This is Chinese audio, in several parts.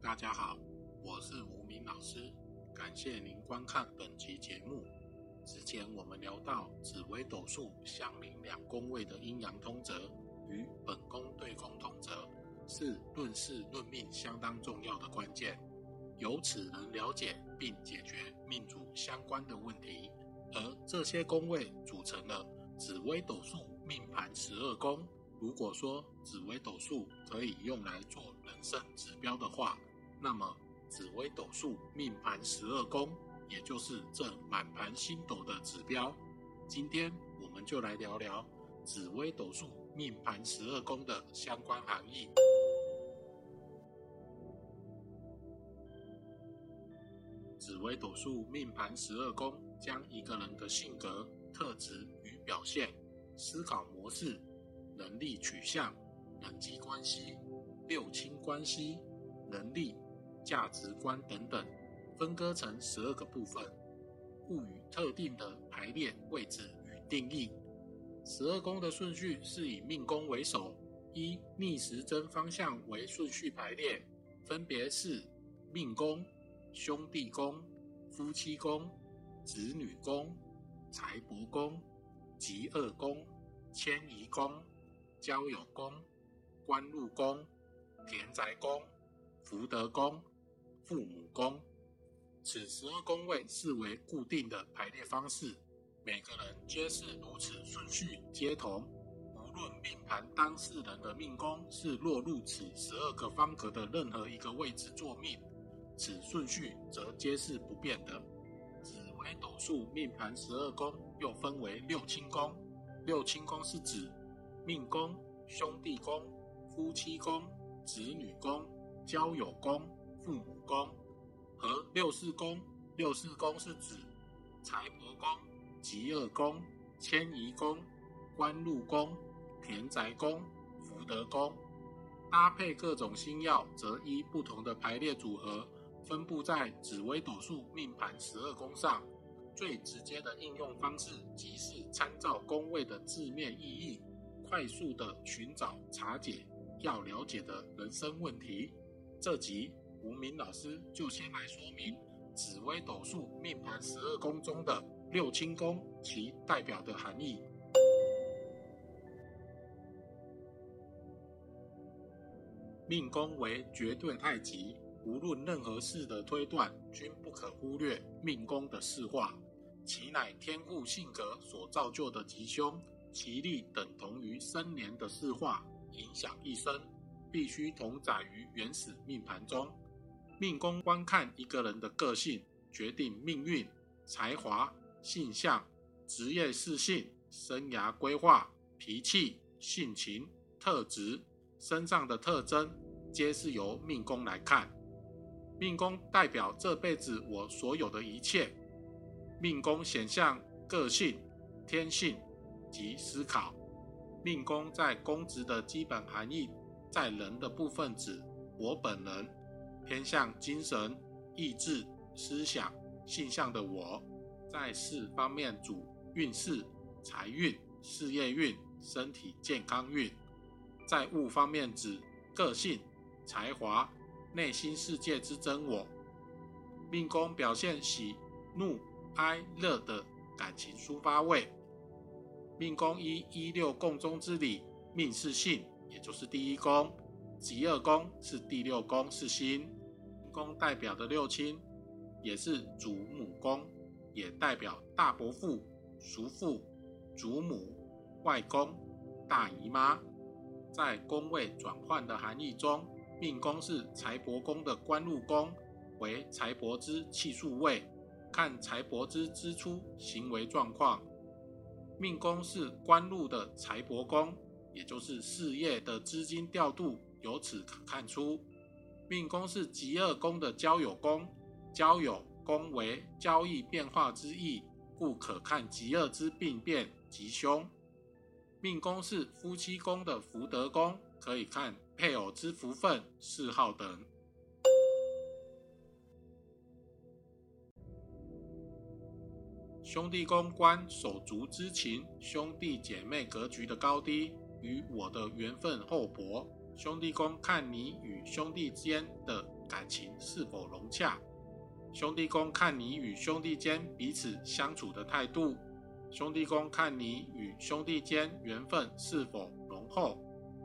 大家好，我是吴明老师，感谢您观看本集节目。之前我们聊到紫微斗数相邻两宫位的阴阳通则与本宫对宫通则，是论事论命相当重要的关键，由此能了解并解决命主相关的问题。而这些宫位组成了紫微斗数命盘十二宫。如果说紫微斗数可以用来做人生指标的话，那么紫微斗数命盘十二宫，也就是这满盘星斗的指标。今天我们就来聊聊紫微斗数命盘十二宫的相关含义。紫微斗数命盘十二宫将一个人的性格、特质与表现、思考模式。能力取向、人际关系、六亲关系、能力、价值观等等，分割成十二个部分，赋予特定的排列位置与定义。十二宫的顺序是以命宫为首，依逆时针方向为顺序排列，分别是命宫、兄弟宫、夫妻宫、子女宫、财帛宫、吉厄宫、迁移宫。交友宫、官禄宫、田宅宫、福德宫、父母宫，此十二宫位视为固定的排列方式，每个人皆是如此顺序皆同。无论命盘当事人的命宫是落入此十二个方格的任何一个位置做命，此顺序则皆是不变的。紫微斗数命盘十二宫又分为六亲宫，六亲宫是指。命宫、兄弟宫、夫妻宫、子女宫、交友宫、父母宫和六四宫。六四宫是指财帛宫、吉厄宫、迁移宫、官禄宫、田宅宫、福德宫。搭配各种星耀，则依不同的排列组合，分布在紫微斗数命盘十二宫上。最直接的应用方式，即是参照宫位的字面意义。快速的寻找查解要了解的人生问题。这集吴明老师就先来说明紫微斗数命盘十二宫中的六亲宫其代表的含义。命宫为绝对太极，无论任何事的推断，均不可忽略命宫的事化，其乃天赋性格所造就的吉凶。其力等同于生年的四化，影响一生，必须同载于原始命盘中。命宫观看一个人的个性，决定命运、才华、性向、职业、事性、生涯规划、脾气、性情、特质、身上的特征，皆是由命宫来看。命宫代表这辈子我所有的一切。命宫显象个性、天性。及思考，命宫在宫职的基本含义，在人的部分指我本人，偏向精神、意志、思想、性向的我；在事方面主运势、财运、事业运、身体健康运；在物方面指个性、才华、内心世界之真我。命宫表现喜、怒、哀、乐的感情抒发位。命宫依一六共中之理，命是性，也就是第一宫；吉二宫是第六宫，是心。宫代表的六亲，也是祖母宫，也代表大伯父、叔父、祖母、外公、大姨妈。在宫位转换的含义中，命宫是财帛宫的官禄宫，为财帛之气数位，看财帛之支出行为状况。命宫是官禄的财帛宫，也就是事业的资金调度，由此可看出。命宫是吉二宫的交友宫，交友宫为交易变化之意，故可看吉二之病变吉凶。命宫是夫妻宫的福德宫，可以看配偶之福分、嗜好等。兄弟宫观手足之情，兄弟姐妹格局的高低与我的缘分厚薄。兄弟宫看你与兄弟间的感情是否融洽。兄弟宫看你与兄弟间彼此相处的态度。兄弟宫看你与兄弟间缘分是否浓厚。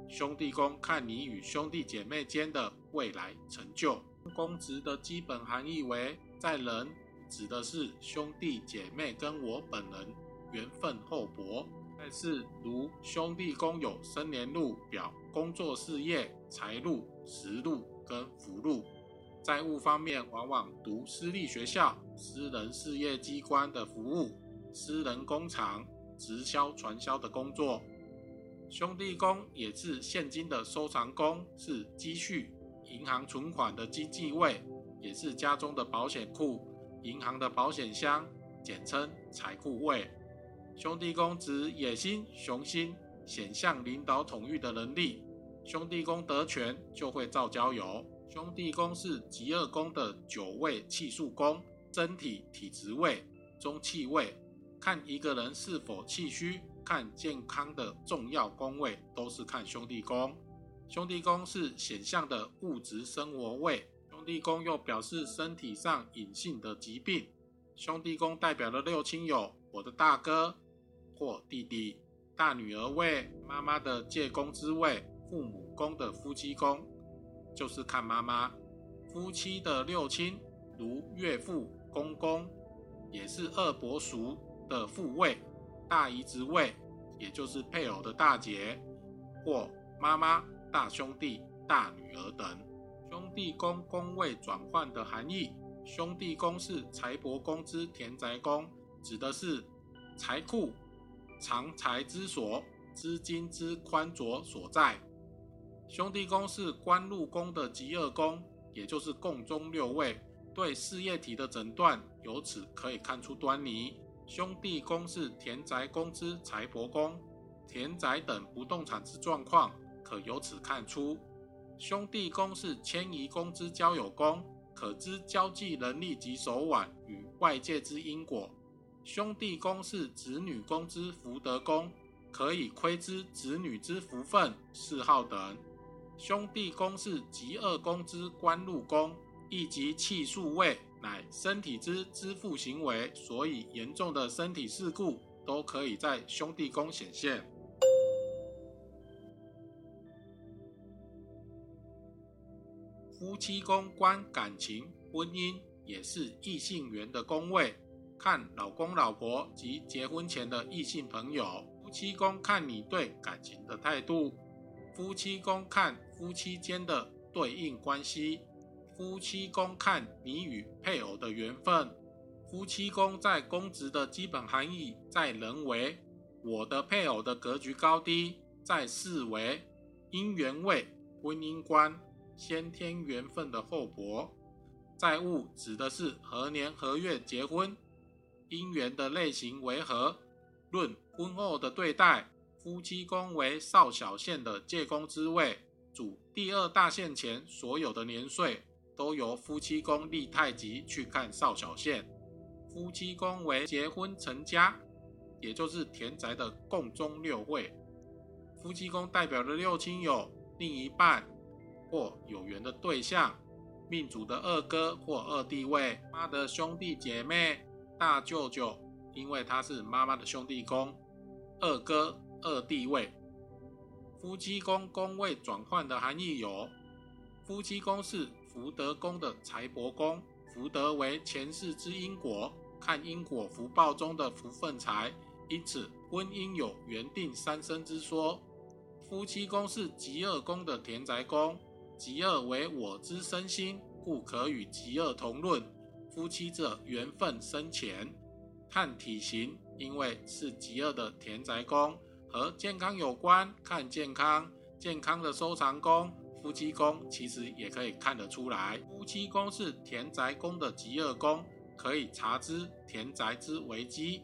兄弟宫看你与兄弟姐妹间的未来成就。公职的基本含义为在人，指的是兄弟姐妹跟我本人缘分厚薄。但是如兄弟宫有生年禄表、工作事业、财路、食路跟福路。在务方面，往往读私立学校、私人事业机关的服务、私人工厂、直销传销的工作。兄弟宫也是现金的收藏宫，是积蓄、银行存款的经济位，也是家中的保险库、银行的保险箱，简称财库位。兄弟宫指野心、雄心、显象领导统御的能力。兄弟宫得权就会造交友。兄弟宫是极恶宫的九位气数宫，真体体质位、中气位，看一个人是否气虚，看健康的重要宫位都是看兄弟宫。兄弟宫是显象的物质生活位，兄弟宫又表示身体上隐性的疾病。兄弟宫代表的六亲有我的大哥或弟弟、大女儿位、妈妈的借宫之位、父母宫的夫妻宫。就是看妈妈，夫妻的六亲，如岳父、公公，也是二伯叔的父位、大姨子位，也就是配偶的大姐，或妈妈、大兄弟、大女儿等。兄弟宫宫位转换的含义，兄弟宫是财帛宫之田宅宫，指的是财库、藏财之所、资金之宽着所在。兄弟宫是官禄宫的极恶宫，也就是宫中六位，对事业体的诊断，由此可以看出端倪。兄弟宫是田宅宫之财帛宫，田宅等不动产之状况，可由此看出。兄弟宫是迁移宫之交友宫，可知交际能力及手腕与外界之因果。兄弟宫是子女宫之福德宫，可以窥知子女之福分、嗜好等。兄弟宫是极恶宫之官禄宫，亦即气数位，乃身体之支付行为，所以严重的身体事故都可以在兄弟宫显现。夫妻宫观感情、婚姻，也是异性缘的宫位，看老公老婆及结婚前的异性朋友。夫妻宫看你对感情的态度。夫妻宫看夫妻间的对应关系，夫妻宫看你与配偶的缘分。夫妻宫在公职的基本含义，在人为我的配偶的格局高低，在事为姻缘位婚姻观先天缘分的厚薄，在物指的是何年何月结婚，姻缘的类型为何，论婚后的对待。夫妻宫为少小线的借宫之位，主第二大线前所有的年岁，都由夫妻宫立太极去看少小线。夫妻宫为结婚成家，也就是田宅的共中六位。夫妻宫代表的六亲有另一半或有缘的对象，命主的二哥或二弟位，妈的兄弟姐妹，大舅舅，因为他是妈妈的兄弟宫，二哥。二弟位，夫妻宫宫位转换的含义有：夫妻宫是福德宫的财帛宫，福德为前世之因果，看因果福报中的福分财，因此婚姻有缘定三生之说。夫妻宫是极恶宫的田宅宫，极恶为我之身心，故可与极恶同论。夫妻者缘分深浅，看体型，因为是极恶的田宅宫。和健康有关，看健康，健康的收藏宫、夫妻宫其实也可以看得出来。夫妻宫是田宅宫的极恶宫，可以查知田宅之危机。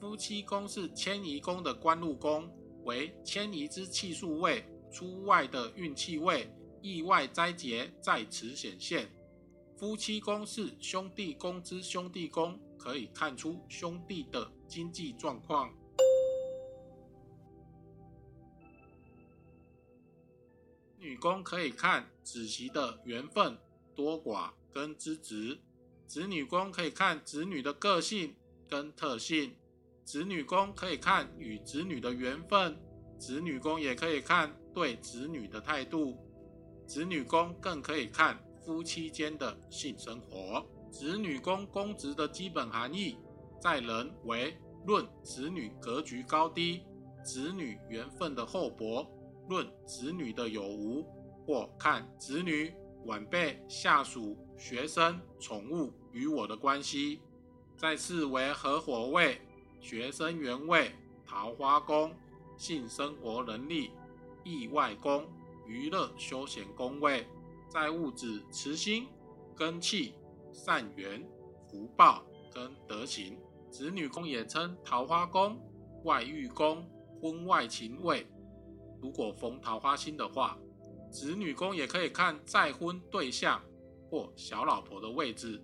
夫妻宫是迁移宫的官禄宫，为迁移之气数位，出外的运气位，意外灾劫在此显现。夫妻宫是兄弟宫之兄弟宫，可以看出兄弟的经济状况。女宫可以看子媳的缘分多寡跟资质。子女宫可以看子女的个性跟特性，子女宫可以看与子女的缘分，子女宫也可以看对子女的态度，子女宫更可以看夫妻间的性生活。子女宫公职的基本含义，在人为论子女格局高低，子女缘分的厚薄，论子女的有无，或看子女。晚辈、下属、学生、宠物与我的关系，再次为合伙位、学生原位、桃花宫、性生活能力、意外宫、娱乐休闲宫位，在物质慈心、根气、善缘、福报跟德行。子女宫也称桃花宫、外遇宫、婚外情位。如果逢桃花星的话。子女宫也可以看再婚对象或小老婆的位置，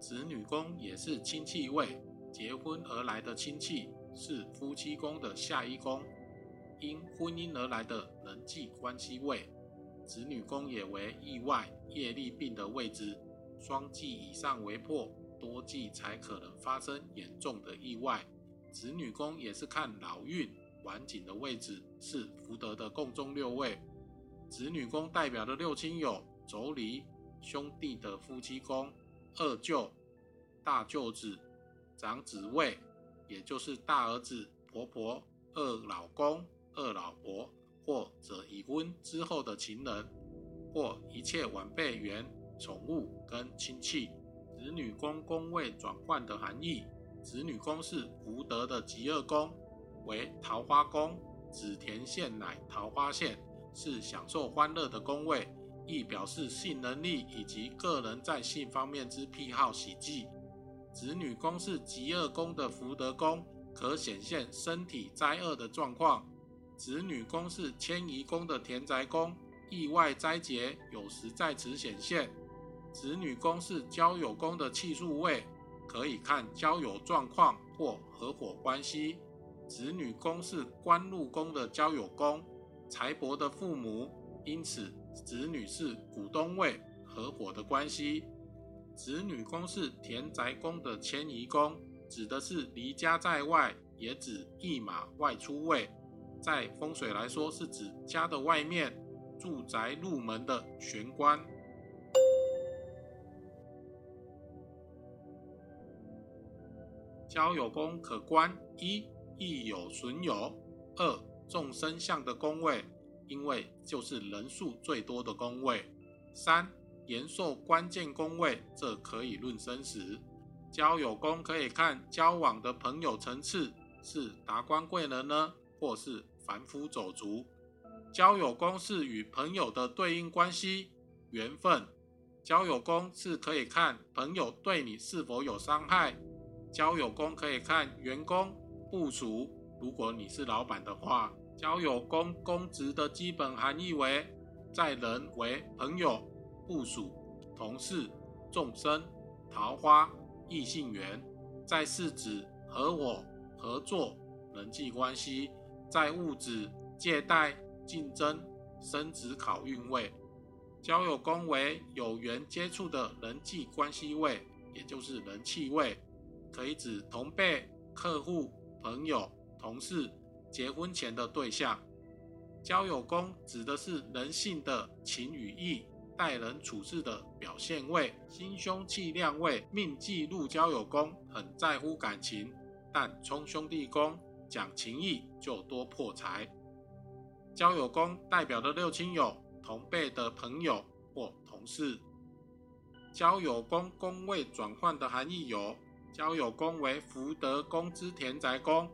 子女宫也是亲戚位，结婚而来的亲戚是夫妻宫的下一宫，因婚姻而来的人际关系位。子女宫也为意外业力病的位置，双忌以上为破，多忌才可能发生严重的意外。子女宫也是看老运晚景的位置，是福德的共中六位。子女宫代表的六亲有妯娌、兄弟的夫妻宫、二舅、大舅子、长子位，也就是大儿子、婆婆、二老公、二老婆，或者已婚之后的情人，或一切晚辈缘、宠物跟亲戚。子女宫宫位转换的含义：子女宫是福德的极恶宫，为桃花宫，紫田县乃桃花县。是享受欢乐的宫位，亦表示性能力以及个人在性方面之癖好喜忌。子女宫是极恶宫的福德宫，可显现身体灾厄的状况。子女宫是迁移宫的田宅宫，意外灾劫有时在此显现。子女宫是交友宫的气数位，可以看交友状况或合伙关系。子女宫是官禄宫的交友宫。财帛的父母，因此子女是股东位合伙的关系。子女宫是田宅宫的迁移宫，指的是离家在外，也指一马外出位。在风水来说，是指家的外面，住宅入门的玄关。交友宫可观一益有损友，二。众生相的宫位，因为就是人数最多的宫位。三延寿关键宫位，这可以论生死。交友宫可以看交往的朋友层次，是达官贵人呢，或是凡夫走卒。交友宫是与朋友的对应关系，缘分。交友宫是可以看朋友对你是否有伤害。交友宫可以看员工部署，如果你是老板的话。交友宫公职的基本含义为：在人为朋友、部属、同事、众生、桃花、异性缘；在是指合伙、合作、人际关系；在物指借贷、竞争、升职考运位。交友宫为有缘接触的人际关系位，也就是人气位，可以指同辈、客户、朋友、同事。结婚前的对象，交友宫指的是人性的情与义，待人处事的表现位，心胸气量位，命忌入交友宫，很在乎感情，但冲兄弟宫讲情义就多破财。交友宫代表的六亲有同辈的朋友或同事。交友宫宫位转换的含义有：交友宫为福德宫之田宅宫。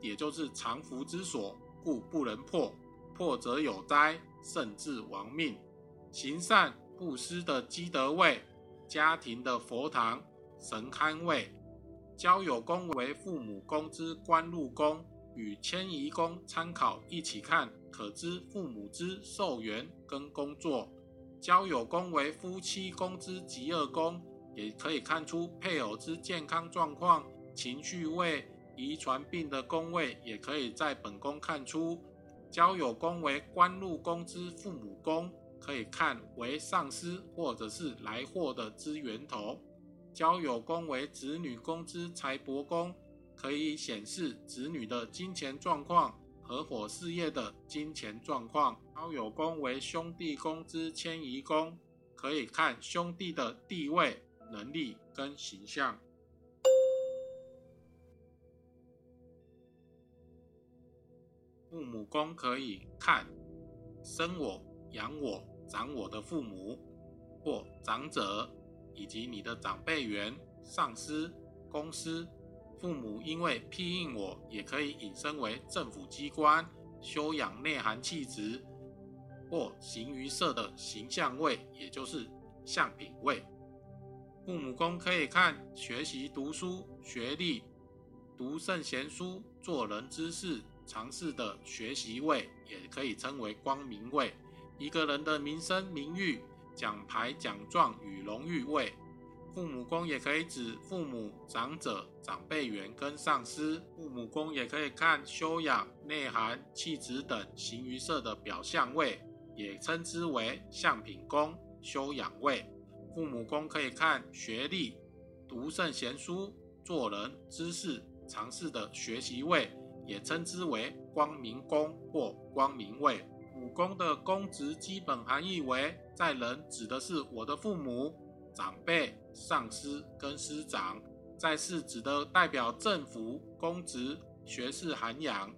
也就是藏福之所，故不能破，破则有灾，甚至亡命。行善布施的积德位，家庭的佛堂神龛位，交友宫为父母宫之官禄宫，与迁移宫参考一起看，可知父母之寿元跟工作。交友宫为夫妻宫之极恶宫，也可以看出配偶之健康状况、情绪位。遗传病的宫位也可以在本宫看出，交友宫为官禄宫之父母宫，可以看为上司或者是来货的之源头。交友宫为子女宫之财帛宫，可以显示子女的金钱状况、合伙事业的金钱状况。交友宫为兄弟宫之迁移宫，可以看兄弟的地位、能力跟形象。父母宫可以看生我、养我、长我的父母或长者。以及你的长辈员、上司、公司、父母，因为庇应我，也可以引申为政府机关、修养内涵气质或形于色的形象位，也就是相品位。父母宫可以看学习、读书、学历、读圣贤书、做人之事、尝试的学习位，也可以称为光明位。一个人的名声、名誉。奖牌、奖状与荣誉位，父母宫也可以指父母、长者、长辈缘跟上司。父母宫也可以看修养、内涵、气质等形于色的表象位，也称之为相品宫、修养位。父母宫可以看学历、读圣贤书、做人、知识、尝试的学习位，也称之为光明宫或光明位。公的公职基本含义为，在人指的是我的父母、长辈、上司跟师长；在世指的代表政府公职、学士涵养；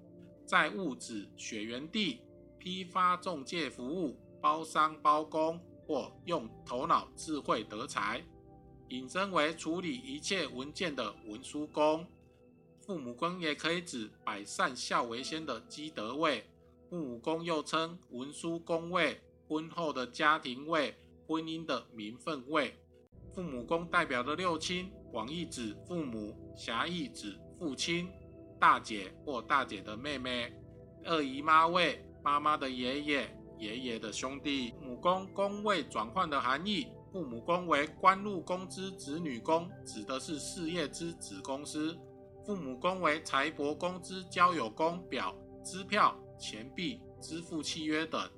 在物指血缘地、批发中介服务、包商包工或用头脑智慧得财，引申为处理一切文件的文书工。父母官也可以指百善孝为先的积德位。父母宫又称文书宫位、婚后的家庭位、婚姻的名分位。父母宫代表的六亲，广义指父母，狭义指父亲、大姐或大姐的妹妹、二姨妈位、妈妈的爷爷、爷爷的兄弟。母宫宫位转换的含义，父母宫为官禄宫之子女宫，指的是事业之子公司；父母宫为财帛宫之交友宫，表支票。钱币、支付契约等，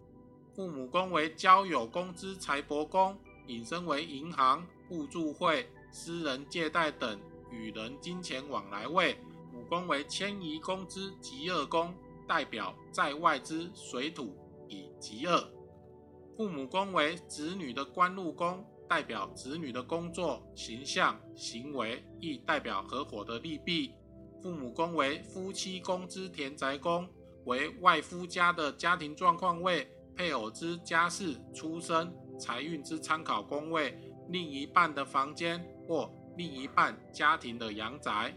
父母宫为交友宫之财帛宫，引申为银行、互助会、私人借贷等与人金钱往来位。母宫为迁移宫之极恶宫，代表在外之水土以极恶。父母宫为子女的官禄宫，代表子女的工作、形象、行为，亦代表合伙的利弊。父母宫为夫妻宫之田宅宫。为外夫家的家庭状况位，配偶之家世、出身、财运之参考宫位，另一半的房间或另一半家庭的阳宅。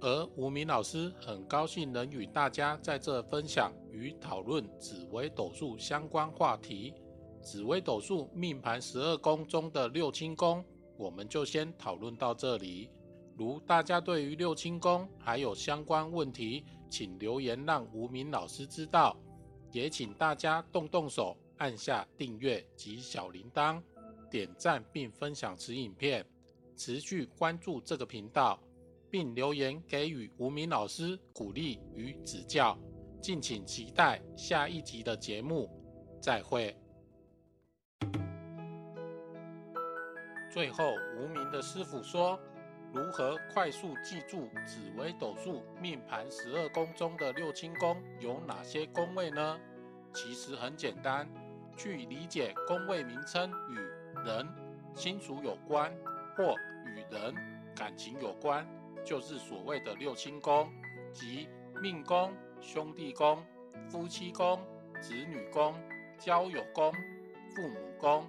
而吴明老师很高兴能与大家在这分享与讨论紫微斗数相关话题。紫微斗数命盘十二宫中的六亲宫，我们就先讨论到这里。如大家对于六亲宫还有相关问题，请留言让吴明老师知道，也请大家动动手按下订阅及小铃铛，点赞并分享此影片，持续关注这个频道，并留言给予吴明老师鼓励与指教。敬请期待下一集的节目，再会。最后，无名的师傅说。如何快速记住紫微斗数命盘十二宫中的六亲宫有哪些宫位呢？其实很简单，去理解宫位名称与人亲属有关，或与人感情有关，就是所谓的六亲宫，即命宫、兄弟宫、夫妻宫、子女宫、交友宫、父母宫，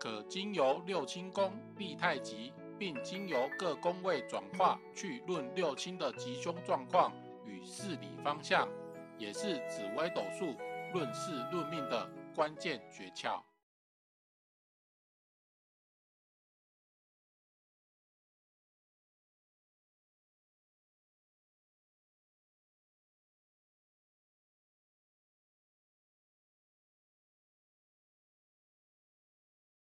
可经由六亲宫立太极。并经由各宫位转化去论六亲的吉凶状况与事理方向，也是紫微斗数论事论命的关键诀窍。